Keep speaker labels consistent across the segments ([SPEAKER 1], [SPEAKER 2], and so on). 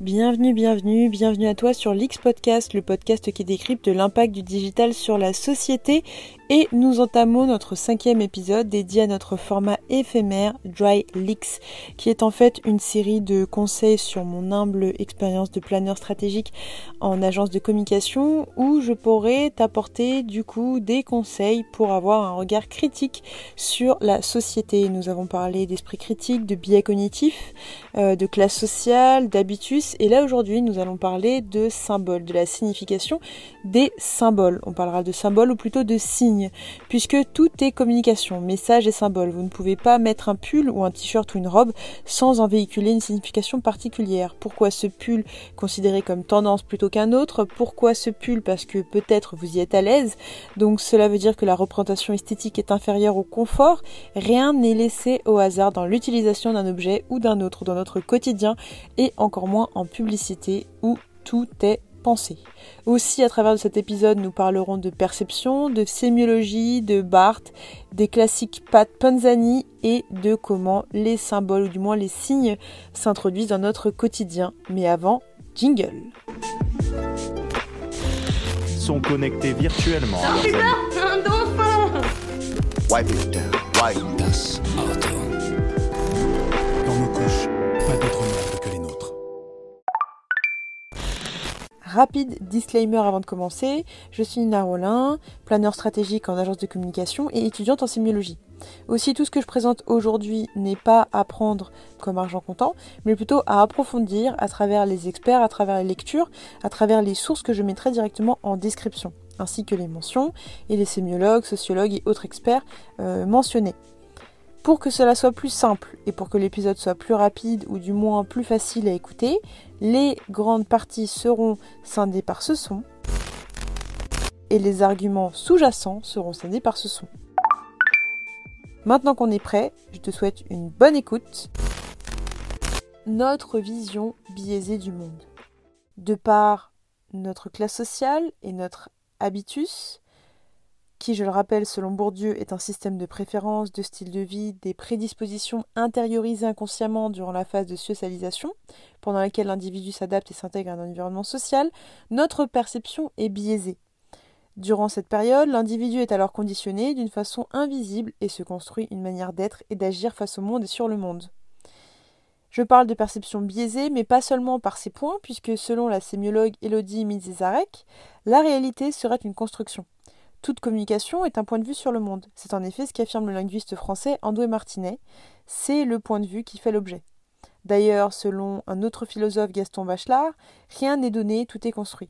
[SPEAKER 1] Bienvenue, bienvenue, bienvenue à toi sur l'X Podcast, le podcast qui décrypte l'impact du digital sur la société. Et nous entamons notre cinquième épisode dédié à notre format éphémère Dry Leaks, qui est en fait une série de conseils sur mon humble expérience de planeur stratégique en agence de communication, où je pourrais t'apporter du coup des conseils pour avoir un regard critique sur la société. Nous avons parlé d'esprit critique, de biais cognitifs, euh, de classe sociale, d'habitus et là aujourd'hui nous allons parler de symboles, de la signification des symboles. On parlera de symboles ou plutôt de signes, puisque tout est communication, message et symbole. Vous ne pouvez pas mettre un pull ou un t-shirt ou une robe sans en véhiculer une signification particulière. Pourquoi ce pull considéré comme tendance plutôt qu'un autre? Pourquoi ce pull? Parce que peut-être vous y êtes à l'aise, donc cela veut dire que la représentation esthétique est inférieure au confort. Rien n'est laissé au hasard dans l'utilisation d'un objet ou d'un autre dans notre quotidien et encore moins en publicité où tout est pensé. Aussi, à travers cet épisode, nous parlerons de perception, de sémiologie, de Barthes, des classiques Pat Panzani et de comment les symboles, ou du moins les signes, s'introduisent dans notre quotidien. Mais avant, jingle.
[SPEAKER 2] Sont connectés virtuellement.
[SPEAKER 3] Das Auto.
[SPEAKER 4] Dans
[SPEAKER 1] Rapide disclaimer avant de commencer, je suis Nina Rollin, planeur stratégique en agence de communication et étudiante en sémiologie. Aussi, tout ce que je présente aujourd'hui n'est pas à prendre comme argent comptant, mais plutôt à approfondir à travers les experts, à travers les lectures, à travers les sources que je mettrai directement en description, ainsi que les mentions et les sémiologues, sociologues et autres experts euh, mentionnés. Pour que cela soit plus simple et pour que l'épisode soit plus rapide ou du moins plus facile à écouter, les grandes parties seront scindées par ce son et les arguments sous-jacents seront scindés par ce son. Maintenant qu'on est prêt, je te souhaite une bonne écoute. Notre vision biaisée du monde. De par notre classe sociale et notre habitus, qui, je le rappelle, selon Bourdieu, est un système de préférence, de style de vie, des prédispositions intériorisées inconsciemment durant la phase de socialisation, pendant laquelle l'individu s'adapte et s'intègre à un environnement social, notre perception est biaisée. Durant cette période, l'individu est alors conditionné d'une façon invisible et se construit une manière d'être et d'agir face au monde et sur le monde. Je parle de perception biaisée, mais pas seulement par ces points, puisque selon la sémiologue Elodie Mizezarek, la réalité serait une construction. Toute communication est un point de vue sur le monde. C'est en effet ce qu'affirme le linguiste français Andoué Martinet. C'est le point de vue qui fait l'objet. D'ailleurs, selon un autre philosophe Gaston Bachelard, rien n'est donné, tout est construit.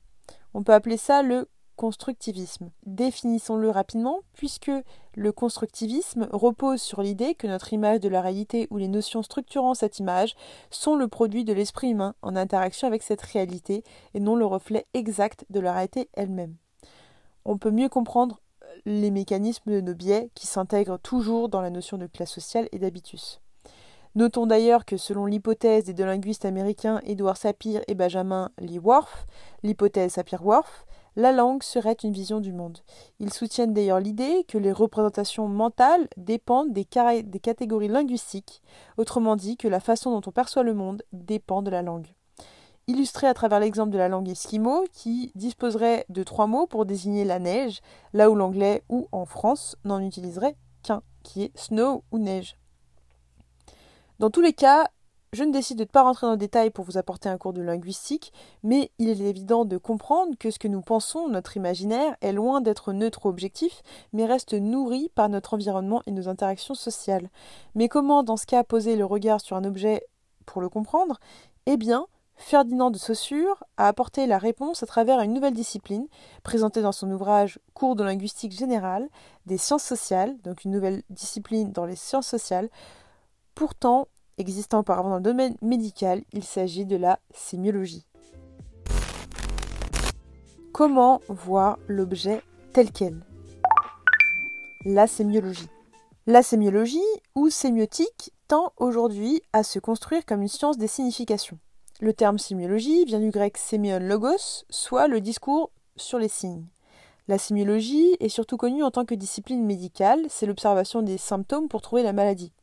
[SPEAKER 1] On peut appeler ça le constructivisme. Définissons-le rapidement, puisque le constructivisme repose sur l'idée que notre image de la réalité ou les notions structurant cette image sont le produit de l'esprit humain en interaction avec cette réalité et non le reflet exact de la réalité elle-même on peut mieux comprendre les mécanismes de nos biais qui s'intègrent toujours dans la notion de classe sociale et d'habitus. Notons d'ailleurs que selon l'hypothèse des deux linguistes américains Edward Sapir et Benjamin Lee Worf, l'hypothèse Sapir-Whorf, la langue serait une vision du monde. Ils soutiennent d'ailleurs l'idée que les représentations mentales dépendent des catégories linguistiques, autrement dit que la façon dont on perçoit le monde dépend de la langue illustré à travers l'exemple de la langue esquimau qui disposerait de trois mots pour désigner la neige, là où l'anglais ou en France n'en utiliserait qu'un, qui est snow ou neige. Dans tous les cas, je ne décide de ne pas rentrer dans le détail pour vous apporter un cours de linguistique, mais il est évident de comprendre que ce que nous pensons, notre imaginaire, est loin d'être neutre objectif, mais reste nourri par notre environnement et nos interactions sociales. Mais comment, dans ce cas, poser le regard sur un objet pour le comprendre? Eh bien, Ferdinand de Saussure a apporté la réponse à travers une nouvelle discipline, présentée dans son ouvrage Cours de linguistique générale des sciences sociales, donc une nouvelle discipline dans les sciences sociales, pourtant existant auparavant dans le domaine médical, il s'agit de la sémiologie. Comment voir l'objet tel quel? La sémiologie. La sémiologie, ou sémiotique, tend aujourd'hui à se construire comme une science des significations. Le terme sémiologie vient du grec sémion logos, soit le discours sur les signes. La sémiologie est surtout connue en tant que discipline médicale, c'est l'observation des symptômes pour trouver la maladie.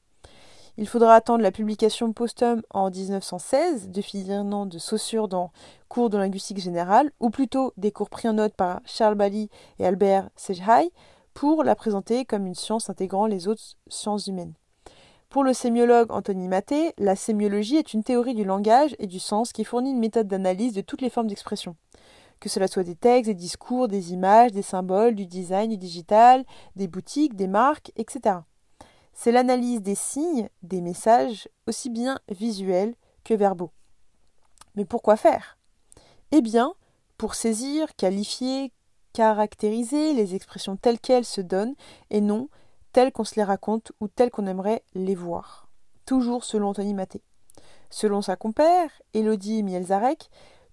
[SPEAKER 1] Il faudra attendre la publication posthume en 1916 de Ferdinand de Saussure dans Cours de linguistique générale, ou plutôt des cours pris en note par Charles Bally et Albert Sejhai, pour la présenter comme une science intégrant les autres sciences humaines. Pour le sémiologue Anthony Maté, la sémiologie est une théorie du langage et du sens qui fournit une méthode d'analyse de toutes les formes d'expression. Que cela soit des textes, des discours, des images, des symboles, du design, du digital, des boutiques, des marques, etc. C'est l'analyse des signes, des messages, aussi bien visuels que verbaux. Mais pourquoi faire? Eh bien, pour saisir, qualifier, caractériser les expressions telles qu'elles se donnent et non telles qu'on se les raconte ou telles qu'on aimerait les voir. Toujours selon Anthony Maté. Selon sa compère, Elodie Mielzarek,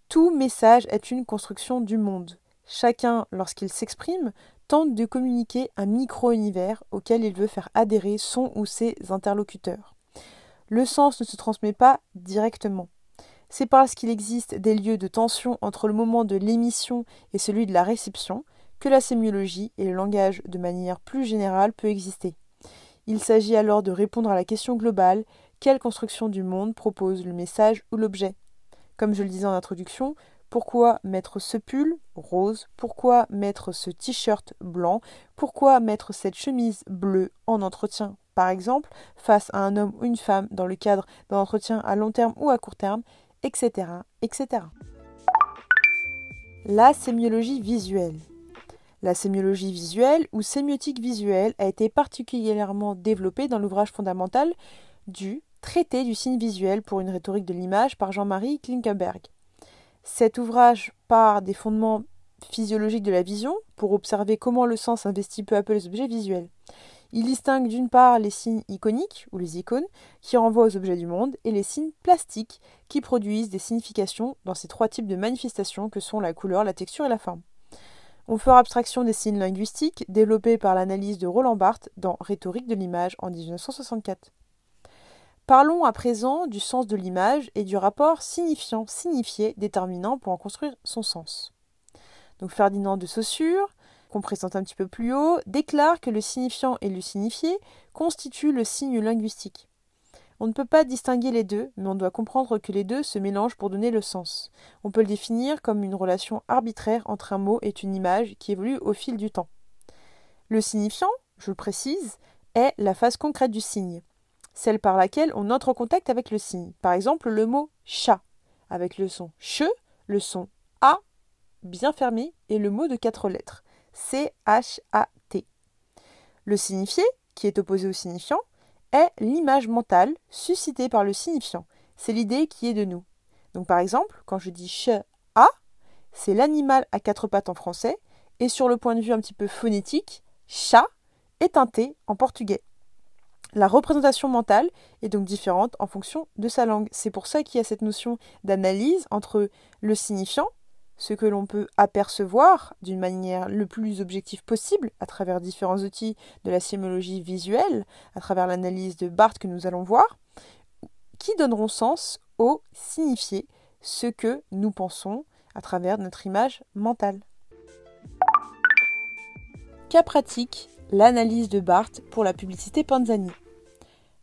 [SPEAKER 1] tout message est une construction du monde. Chacun, lorsqu'il s'exprime, tente de communiquer un micro-univers auquel il veut faire adhérer son ou ses interlocuteurs. Le sens ne se transmet pas directement. C'est parce qu'il existe des lieux de tension entre le moment de l'émission et celui de la réception que la sémiologie et le langage de manière plus générale peut exister. Il s'agit alors de répondre à la question globale quelle construction du monde propose le message ou l'objet? Comme je le disais en introduction, pourquoi mettre ce pull rose? Pourquoi mettre ce t-shirt blanc? Pourquoi mettre cette chemise bleue en entretien, par exemple, face à un homme ou une femme dans le cadre d'un entretien à long terme ou à court terme, etc. etc. La sémiologie visuelle. La sémiologie visuelle ou sémiotique visuelle a été particulièrement développée dans l'ouvrage fondamental du Traité du signe visuel pour une rhétorique de l'image par Jean-Marie Klinkenberg. Cet ouvrage part des fondements physiologiques de la vision pour observer comment le sens investit peu à peu les objets visuels. Il distingue d'une part les signes iconiques, ou les icônes, qui renvoient aux objets du monde, et les signes plastiques, qui produisent des significations dans ces trois types de manifestations que sont la couleur, la texture et la forme. On fera abstraction des signes linguistiques développés par l'analyse de Roland Barthes dans Rhétorique de l'image en 1964. Parlons à présent du sens de l'image et du rapport signifiant-signifié déterminant pour en construire son sens. Donc Ferdinand de Saussure, qu'on présente un petit peu plus haut, déclare que le signifiant et le signifié constituent le signe linguistique. On ne peut pas distinguer les deux, mais on doit comprendre que les deux se mélangent pour donner le sens. On peut le définir comme une relation arbitraire entre un mot et une image qui évolue au fil du temps. Le signifiant, je le précise, est la phase concrète du signe celle par laquelle on entre en contact avec le signe. Par exemple, le mot chat, avec le son che, le son a bien fermé et le mot de quatre lettres, C-H-A-T. Le signifié, qui est opposé au signifiant, est l'image mentale suscitée par le signifiant. C'est l'idée qui est de nous. Donc par exemple, quand je dis che a, c'est l'animal à quatre pattes en français, et sur le point de vue un petit peu phonétique, chat est un T en portugais. La représentation mentale est donc différente en fonction de sa langue. C'est pour ça qu'il y a cette notion d'analyse entre le signifiant, ce que l'on peut apercevoir d'une manière le plus objective possible à travers différents outils de la sémiologie visuelle, à travers l'analyse de Barthes que nous allons voir, qui donneront sens au signifié, ce que nous pensons à travers notre image mentale. Cas pratique, l'analyse de Barthes pour la publicité Panzani.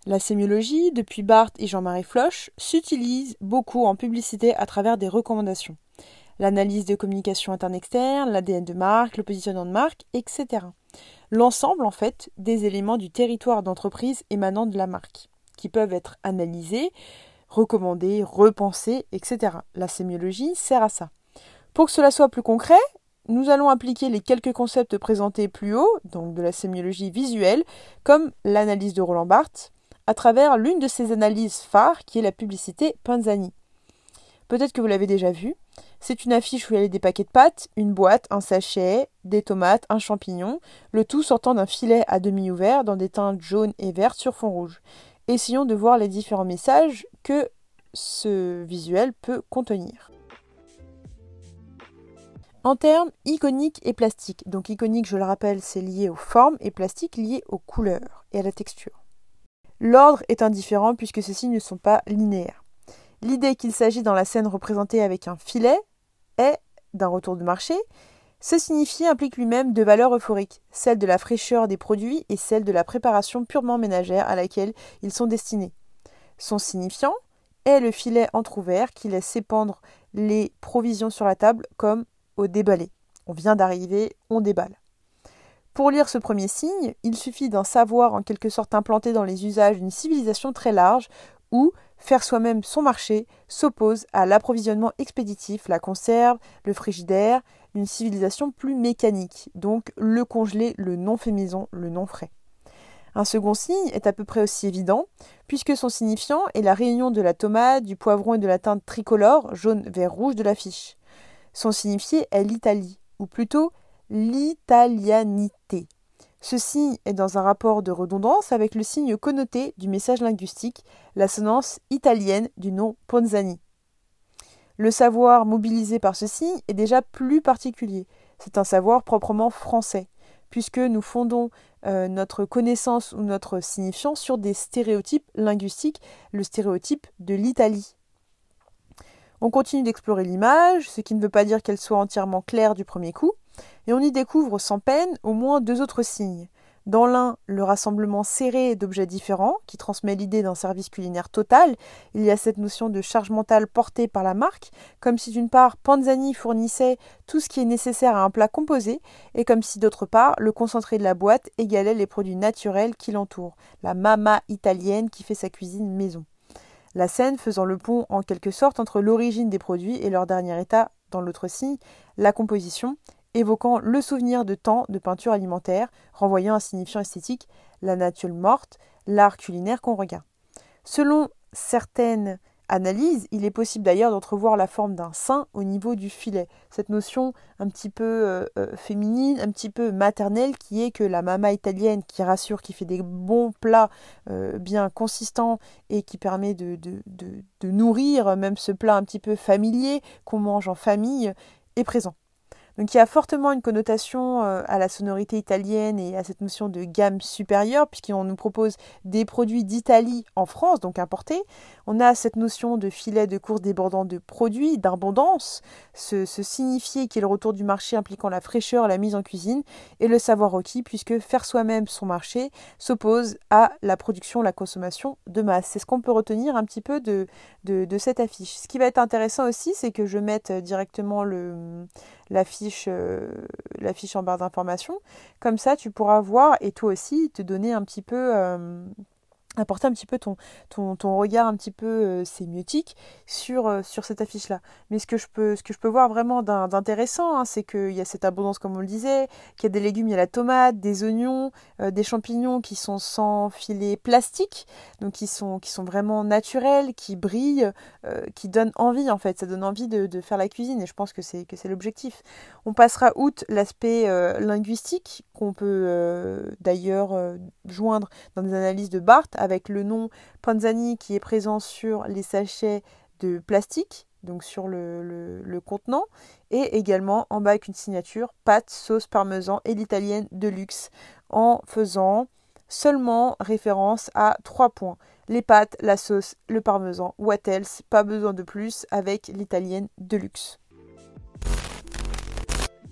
[SPEAKER 1] La sémiologie, depuis Barthes et Jean-Marie Floch, s'utilise beaucoup en publicité à travers des recommandations. L'analyse de communication interne-externe, l'ADN de marque, le positionnement de marque, etc. L'ensemble, en fait, des éléments du territoire d'entreprise émanant de la marque, qui peuvent être analysés, recommandés, repensés, etc. La sémiologie sert à ça. Pour que cela soit plus concret, nous allons appliquer les quelques concepts présentés plus haut, donc de la sémiologie visuelle, comme l'analyse de Roland Barthes, à travers l'une de ses analyses phares qui est la publicité Panzani. Peut-être que vous l'avez déjà vue. C'est une affiche où il y a des paquets de pâtes, une boîte, un sachet, des tomates, un champignon, le tout sortant d'un filet à demi ouvert dans des teintes jaunes et vertes sur fond rouge. Essayons de voir les différents messages que ce visuel peut contenir. En termes iconiques et plastiques, donc iconique, je le rappelle, c'est lié aux formes et plastique lié aux couleurs et à la texture. L'ordre est indifférent puisque ceux-ci ne sont pas linéaires. L'idée qu'il s'agit dans la scène représentée avec un filet est d'un retour de marché, Ce signifié implique lui-même deux valeurs euphoriques, celle de la fraîcheur des produits et celle de la préparation purement ménagère à laquelle ils sont destinés. Son signifiant est le filet entr'ouvert qui laisse s'épandre les provisions sur la table comme au déballé. On vient d'arriver, on déballe. Pour lire ce premier signe, il suffit d'un savoir en quelque sorte implanté dans les usages d'une civilisation très large où faire soi-même son marché s'oppose à l'approvisionnement expéditif, la conserve, le frigidaire, d'une civilisation plus mécanique, donc le congelé, le non fait maison, le non frais. Un second signe est à peu près aussi évident, puisque son signifiant est la réunion de la tomate, du poivron et de la teinte tricolore, jaune, vert, rouge de l'affiche. Son signifié est l'Italie, ou plutôt l'italianité. Ce signe est dans un rapport de redondance avec le signe connoté du message linguistique, l'assonance italienne du nom Ponzani. Le savoir mobilisé par ce signe est déjà plus particulier. C'est un savoir proprement français, puisque nous fondons euh, notre connaissance ou notre signifiant sur des stéréotypes linguistiques, le stéréotype de l'Italie. On continue d'explorer l'image, ce qui ne veut pas dire qu'elle soit entièrement claire du premier coup, et on y découvre sans peine au moins deux autres signes. Dans l'un, le rassemblement serré d'objets différents, qui transmet l'idée d'un service culinaire total, il y a cette notion de charge mentale portée par la marque, comme si d'une part Panzani fournissait tout ce qui est nécessaire à un plat composé, et comme si d'autre part le concentré de la boîte égalait les produits naturels qui l'entourent, la mama italienne qui fait sa cuisine maison. La scène faisant le pont en quelque sorte entre l'origine des produits et leur dernier état dans l'autre signe, la composition, évoquant le souvenir de temps de peinture alimentaire, renvoyant un signifiant esthétique, la nature morte, l'art culinaire qu'on regarde. Selon certaines analyses, il est possible d'ailleurs d'entrevoir la forme d'un sein au niveau du filet. Cette notion un petit peu euh, euh, féminine, un petit peu maternelle, qui est que la mama italienne qui rassure, qui fait des bons plats euh, bien consistants et qui permet de, de nourrir même ce plat un petit peu familier qu'on mange en famille, est présent. Donc il y a fortement une connotation euh, à la sonorité italienne et à cette notion de gamme supérieure, puisqu'on nous propose des produits d'Italie en France, donc importés. On a cette notion de filet de course débordant de produits, d'abondance, ce, signifié qui est le retour du marché impliquant la fraîcheur, la mise en cuisine et le savoir requis, puisque faire soi-même son marché s'oppose à la production, la consommation de masse. C'est ce qu'on peut retenir un petit peu de, cette affiche. Ce qui va être intéressant aussi, c'est que je mette directement le l'affiche euh, l'affiche en barre d'information. Comme ça, tu pourras voir et toi aussi te donner un petit peu euh, apporter un petit peu ton, ton, ton regard un petit peu euh, sémiotique sur, euh, sur cette affiche-là. Mais ce que je peux, ce que je peux voir vraiment d'intéressant, hein, c'est qu'il y a cette abondance, comme on le disait, qu'il y a des légumes, il y a la tomate, des oignons, euh, des champignons qui sont sans filet plastique, donc qui sont, qui sont vraiment naturels, qui brillent, qui donnent envie en fait, ça donne envie de, de faire la cuisine et je pense que c'est, l'objectif. On passera outre l'aspect linguistique qu'on peut d'ailleurs joindre dans des analyses de Barthes avec le nom Panzani qui est présent sur les sachets de plastique, donc sur le, contenant, et également en bas avec une signature pâte, sauce parmesan et l'italienne de luxe, en faisant seulement référence à trois points. Les pâtes, la sauce, le parmesan, what else, pas besoin de plus avec l'italienne de luxe.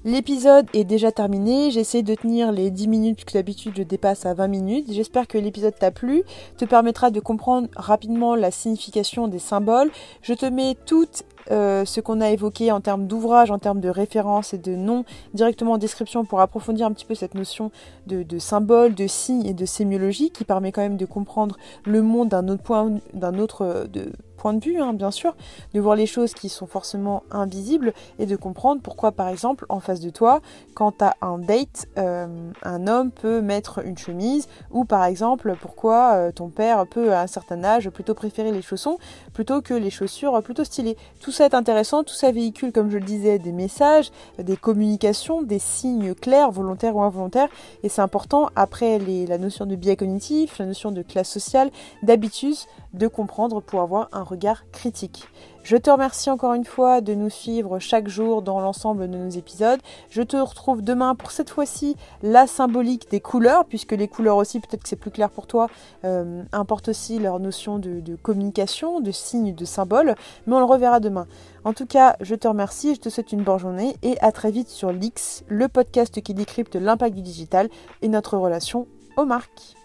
[SPEAKER 1] L'épisode est déjà terminé, j'essaie de tenir les 10 minutes puisque d'habitude je dépasse à 20 minutes. J'espère que l'épisode t'a plu, te permettra de comprendre rapidement la signification des symboles. Je te mets tout euh, ce qu'on a évoqué en termes d'ouvrage, en termes de références et de noms directement en description pour approfondir un petit peu cette notion de, symbole, de signe et de sémiologie qui permet quand même de comprendre le monde d'un autre point, d'un autre euh, de, point de vue, hein, bien sûr, de voir les choses qui sont forcément invisibles et de comprendre pourquoi, par exemple, en face de toi, quand tu as un date, euh, un homme peut mettre une chemise ou, par exemple, pourquoi ton père peut, à un certain âge, plutôt préférer les chaussons plutôt que les chaussures plutôt stylées. Ça est intéressant, tout ça véhicule, comme je le disais, des messages, des communications, des signes clairs, volontaires ou involontaires, et c'est important, après la notion de biais cognitif, la notion de classe sociale, d'habitude, de comprendre pour avoir un regard critique. Je te remercie encore une fois de nous suivre chaque jour dans l'ensemble de nos épisodes. Je te retrouve demain pour cette fois-ci la symbolique des couleurs, puisque les couleurs aussi, peut-être que c'est plus clair pour toi, euh, importent aussi leur notion de, communication, de signes, de symboles, mais on le reverra demain. En tout cas, je te remercie, je te souhaite une bonne journée et à très vite sur l'X, le podcast qui décrypte l'impact du digital et notre relation aux marques.